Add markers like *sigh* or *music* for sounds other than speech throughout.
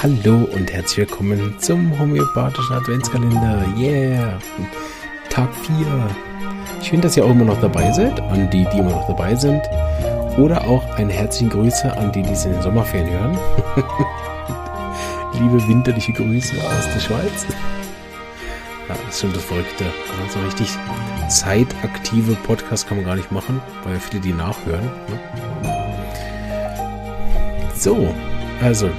Hallo und herzlich willkommen zum homöopathischen Adventskalender. Yeah! Tag 4. Schön, dass ihr auch immer noch dabei seid, an die, die immer noch dabei sind. Oder auch eine herzliche Grüße an die, die es in den Sommerferien hören. *laughs* Liebe winterliche Grüße aus der Schweiz. Ja, das ist schon das Verrückte. So richtig zeitaktive Podcast kann man gar nicht machen, weil viele die nachhören. Ne? So, also,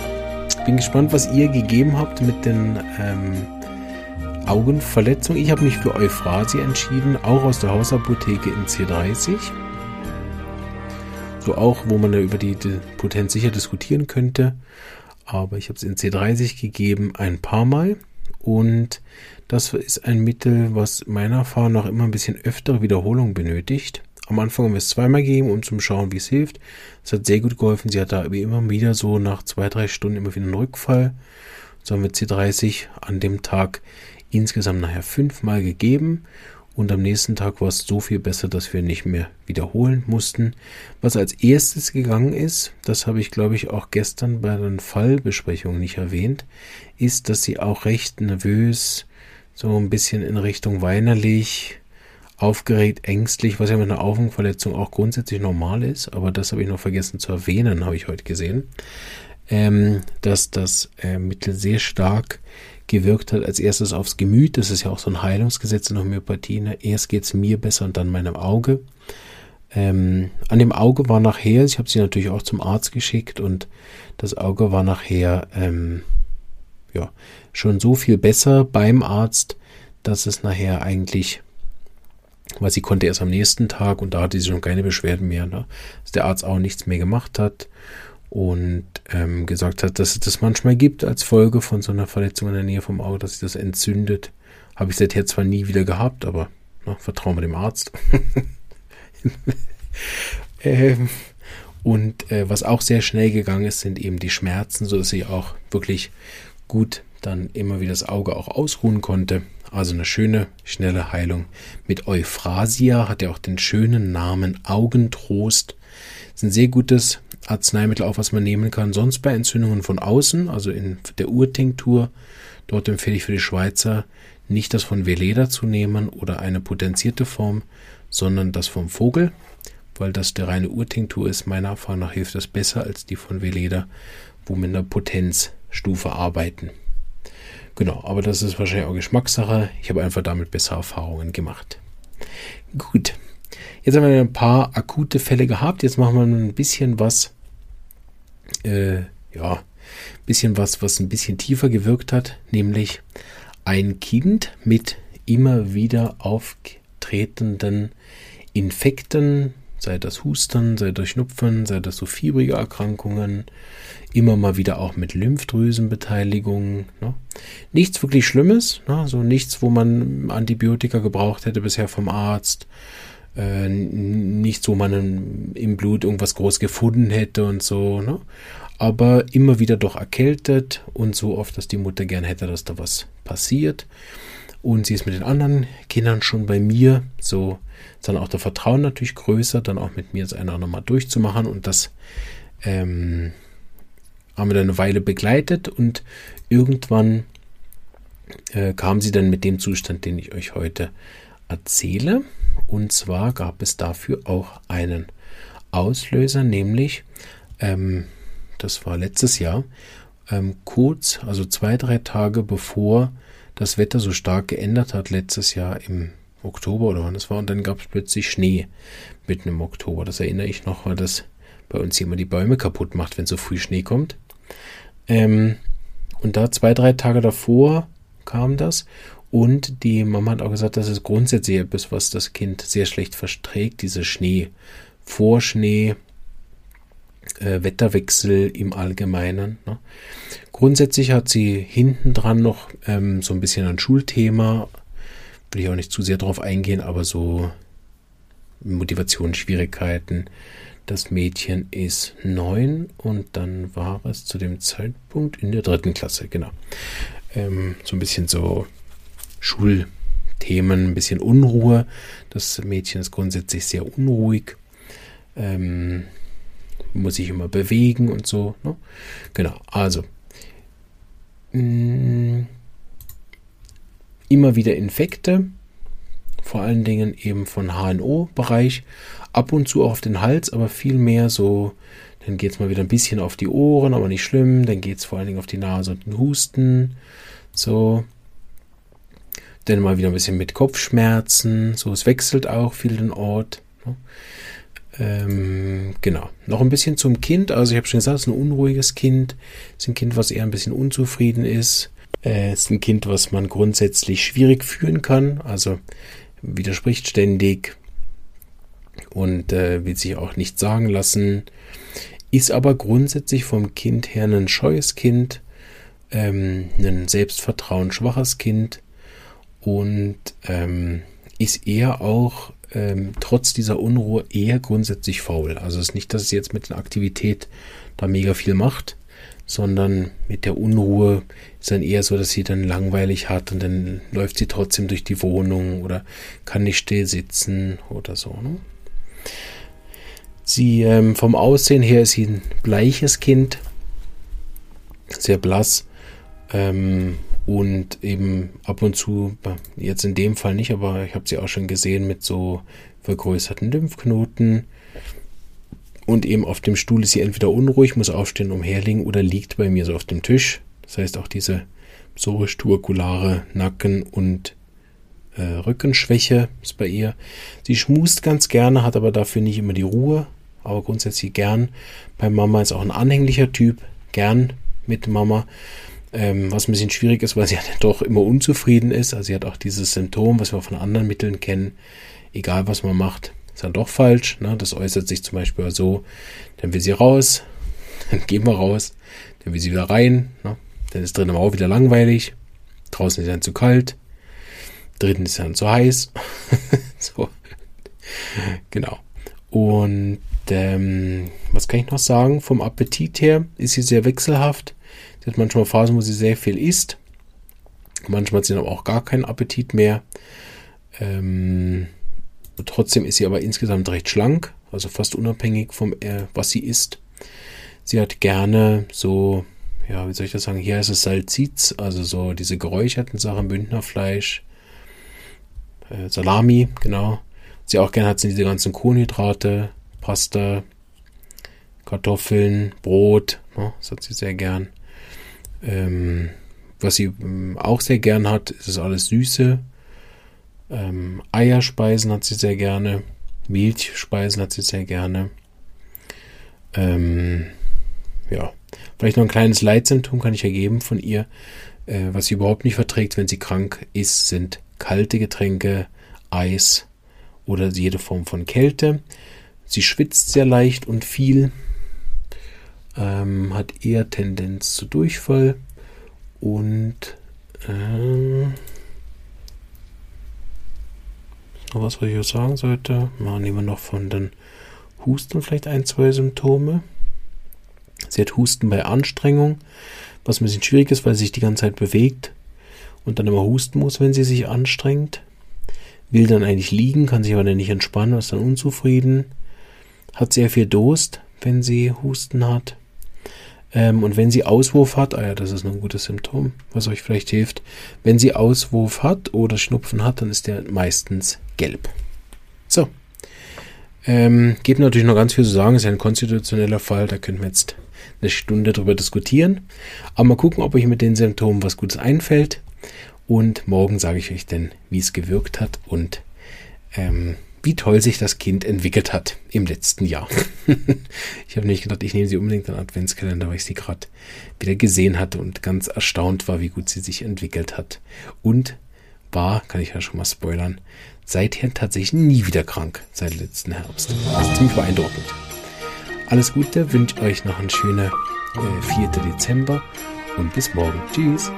bin gespannt, was ihr gegeben habt mit den ähm, Augenverletzungen. Ich habe mich für Euphrasie entschieden, auch aus der Hausapotheke in C30. So auch, wo man da über die, die Potenz sicher diskutieren könnte. Aber ich habe es in C30 gegeben ein paar Mal. Und das ist ein Mittel, was meiner Erfahrung nach immer ein bisschen öftere Wiederholung benötigt. Am Anfang haben wir es zweimal gegeben, um zu schauen, wie es hilft. Es hat sehr gut geholfen. Sie hat da immer wieder so nach zwei, drei Stunden immer wieder einen Rückfall. So haben wir C30 an dem Tag insgesamt nachher fünfmal gegeben. Und am nächsten Tag war es so viel besser, dass wir nicht mehr wiederholen mussten. Was als erstes gegangen ist, das habe ich glaube ich auch gestern bei den Fallbesprechungen nicht erwähnt, ist, dass sie auch recht nervös, so ein bisschen in Richtung weinerlich, aufgeregt, ängstlich, was ja mit einer Augenverletzung auch grundsätzlich normal ist, aber das habe ich noch vergessen zu erwähnen, habe ich heute gesehen, ähm, dass das äh, Mittel sehr stark gewirkt hat, als erstes aufs Gemüt, das ist ja auch so ein Heilungsgesetz in Homöopathie, ne? erst geht es mir besser und dann meinem Auge. Ähm, an dem Auge war nachher, ich habe sie natürlich auch zum Arzt geschickt und das Auge war nachher ähm, ja, schon so viel besser beim Arzt, dass es nachher eigentlich weil sie konnte erst am nächsten Tag und da hatte sie schon keine Beschwerden mehr, ne? dass der Arzt auch nichts mehr gemacht hat und ähm, gesagt hat, dass es das manchmal gibt als Folge von so einer Verletzung in der Nähe vom Auge, dass sich das entzündet. Habe ich seither zwar nie wieder gehabt, aber ne, vertrauen wir dem Arzt. *laughs* ähm, und äh, was auch sehr schnell gegangen ist, sind eben die Schmerzen, so dass sie auch wirklich gut dann immer wieder das Auge auch ausruhen konnte. Also eine schöne, schnelle Heilung. Mit Euphrasia hat er auch den schönen Namen Augentrost. Ist ein sehr gutes Arzneimittel, auch was man nehmen kann. Sonst bei Entzündungen von außen, also in der Urtinktur, dort empfehle ich für die Schweizer nicht das von Veleda zu nehmen oder eine potenzierte Form, sondern das vom Vogel, weil das der reine Urtinktur ist. Meiner Erfahrung nach hilft das besser als die von Veleda, wo mit einer Potenzstufe arbeiten. Genau, aber das ist wahrscheinlich auch Geschmackssache. Ich habe einfach damit bessere Erfahrungen gemacht. Gut. Jetzt haben wir ein paar akute Fälle gehabt. Jetzt machen wir ein bisschen was, äh, ja, ein bisschen was, was ein bisschen tiefer gewirkt hat, nämlich ein Kind mit immer wieder auftretenden Infekten, sei das Husten, sei das Schnupfen, sei das so fiebrige Erkrankungen, immer mal wieder auch mit Lymphdrüsenbeteiligung. Ne? Nichts wirklich Schlimmes, ne? so nichts, wo man Antibiotika gebraucht hätte bisher vom Arzt. Äh, nichts, wo man im Blut irgendwas groß gefunden hätte und so. Ne? Aber immer wieder doch erkältet und so oft, dass die Mutter gern hätte, dass da was passiert. Und sie ist mit den anderen Kindern schon bei mir. So ist dann auch der Vertrauen natürlich größer, dann auch mit mir das eine oder andere Mal durchzumachen. Und das ähm, haben wir dann eine Weile begleitet und irgendwann äh, kam sie dann mit dem Zustand, den ich euch heute erzähle. Und zwar gab es dafür auch einen Auslöser, nämlich, ähm, das war letztes Jahr, ähm, kurz, also zwei, drei Tage bevor das Wetter so stark geändert hat, letztes Jahr im Oktober oder wann es war, und dann gab es plötzlich Schnee mitten im Oktober. Das erinnere ich noch, weil das bei uns hier immer die Bäume kaputt macht, wenn so früh Schnee kommt. Ähm, und da zwei, drei Tage davor kam das. Und die Mama hat auch gesagt, das ist grundsätzlich etwas, was das Kind sehr schlecht verträgt, diese Schnee, Vorschnee, äh, Wetterwechsel im Allgemeinen. Ne? Grundsätzlich hat sie hinten dran noch ähm, so ein bisschen ein Schulthema, will ich auch nicht zu sehr darauf eingehen, aber so Motivationsschwierigkeiten, das Mädchen ist neun und dann war es zu dem Zeitpunkt in der dritten Klasse, genau. Ähm, so ein bisschen so Schulthemen, ein bisschen Unruhe. Das Mädchen ist grundsätzlich sehr unruhig. Ähm, muss sich immer bewegen und so. Ne? Genau, also mh, immer wieder Infekte, vor allen Dingen eben von HNO-Bereich, ab und zu auch auf den Hals, aber viel mehr so, dann geht es mal wieder ein bisschen auf die Ohren, aber nicht schlimm, dann geht es vor allen Dingen auf die Nase und den Husten, so. Dann mal wieder ein bisschen mit Kopfschmerzen, so, es wechselt auch viel den Ort. Ne? Ähm, genau. Noch ein bisschen zum Kind. Also ich habe schon gesagt, es ist ein unruhiges Kind. Es ist ein Kind, was eher ein bisschen unzufrieden ist. Äh, ist ein Kind, was man grundsätzlich schwierig führen kann. Also widerspricht ständig und äh, will sich auch nicht sagen lassen. Ist aber grundsätzlich vom Kind her ein scheues Kind, ähm, ein Selbstvertrauen schwaches Kind und ähm, ist eher auch ähm, trotz dieser Unruhe eher grundsätzlich faul. Also es ist nicht, dass es jetzt mit der Aktivität da mega viel macht, sondern mit der Unruhe ist dann eher so, dass sie dann langweilig hat und dann läuft sie trotzdem durch die Wohnung oder kann nicht still sitzen oder so. Ne? Sie ähm, vom Aussehen her ist sie ein bleiches Kind, sehr blass ähm, und eben ab und zu, jetzt in dem Fall nicht, aber ich habe sie auch schon gesehen mit so vergrößerten Lymphknoten. Und eben auf dem Stuhl ist sie entweder unruhig, muss aufstehen, umherliegen oder liegt bei mir so auf dem Tisch. Das heißt auch diese psorisch-tuberkulare Nacken- und äh, Rückenschwäche ist bei ihr. Sie schmust ganz gerne, hat aber dafür nicht immer die Ruhe, aber grundsätzlich gern. Bei Mama ist auch ein anhänglicher Typ, gern mit Mama. Ähm, was ein bisschen schwierig ist, weil sie ja *laughs* doch immer unzufrieden ist. Also sie hat auch dieses Symptom, was wir von anderen Mitteln kennen. Egal was man macht, ist dann doch falsch. Ne? Das äußert sich zum Beispiel so, dann will sie raus, *laughs* dann gehen wir raus, dann will sie wieder rein, ne? dann ist drinnen auch wieder langweilig, draußen ist dann zu kalt, drinnen ist dann zu heiß. *laughs* so. Genau. Und ähm, was kann ich noch sagen? Vom Appetit her ist sie sehr wechselhaft. Sie hat manchmal Phasen, wo sie sehr viel isst. Manchmal hat sie aber auch gar keinen Appetit mehr. Ähm, trotzdem ist sie aber insgesamt recht schlank, also fast unabhängig vom, äh, was sie isst. Sie hat gerne so, ja, wie soll ich das sagen? Hier ist es Salziz, also so diese geräucherten Sachen, Bündnerfleisch, äh, Salami, genau. Sie auch gerne hat sie diese ganzen Kohlenhydrate, Pasta, Kartoffeln, Brot, ne, das hat sie sehr gern. Ähm, was sie ähm, auch sehr gern hat, ist es alles Süße. Ähm, Eierspeisen hat sie sehr gerne. Milchspeisen hat sie sehr gerne. Ähm, ja, vielleicht noch ein kleines Leitsymptom kann ich ergeben von ihr. Äh, was sie überhaupt nicht verträgt, wenn sie krank ist, sind kalte Getränke, Eis oder jede Form von Kälte. Sie schwitzt sehr leicht und viel ähm, hat eher Tendenz zu Durchfall und ähm, noch was, was ich auch sagen sollte. Mal nehmen wir noch von den Husten vielleicht ein, zwei Symptome. Sie hat Husten bei Anstrengung, was ein bisschen schwierig ist, weil sie sich die ganze Zeit bewegt und dann immer husten muss, wenn sie sich anstrengt. Will dann eigentlich liegen, kann sich aber dann nicht entspannen, ist dann unzufrieden. Hat sehr viel Durst, wenn sie Husten hat. Ähm, und wenn sie Auswurf hat, ah ja, das ist ein gutes Symptom, was euch vielleicht hilft. Wenn sie Auswurf hat oder Schnupfen hat, dann ist der meistens gelb. So. Ähm, gibt natürlich noch ganz viel zu sagen, ist ja ein konstitutioneller Fall, da könnten wir jetzt eine Stunde drüber diskutieren. Aber mal gucken, ob euch mit den Symptomen was Gutes einfällt. Und morgen sage ich euch dann, wie es gewirkt hat und ähm, wie toll sich das Kind entwickelt hat im letzten Jahr. *laughs* ich habe nicht gedacht, ich nehme sie unbedingt an Adventskalender, weil ich sie gerade wieder gesehen hatte und ganz erstaunt war, wie gut sie sich entwickelt hat. Und war, kann ich ja schon mal spoilern, seither tatsächlich nie wieder krank, seit letzten Herbst. Das ist ziemlich beeindruckend. Alles Gute, wünsche euch noch einen schönen äh, 4. Dezember und bis morgen. Tschüss.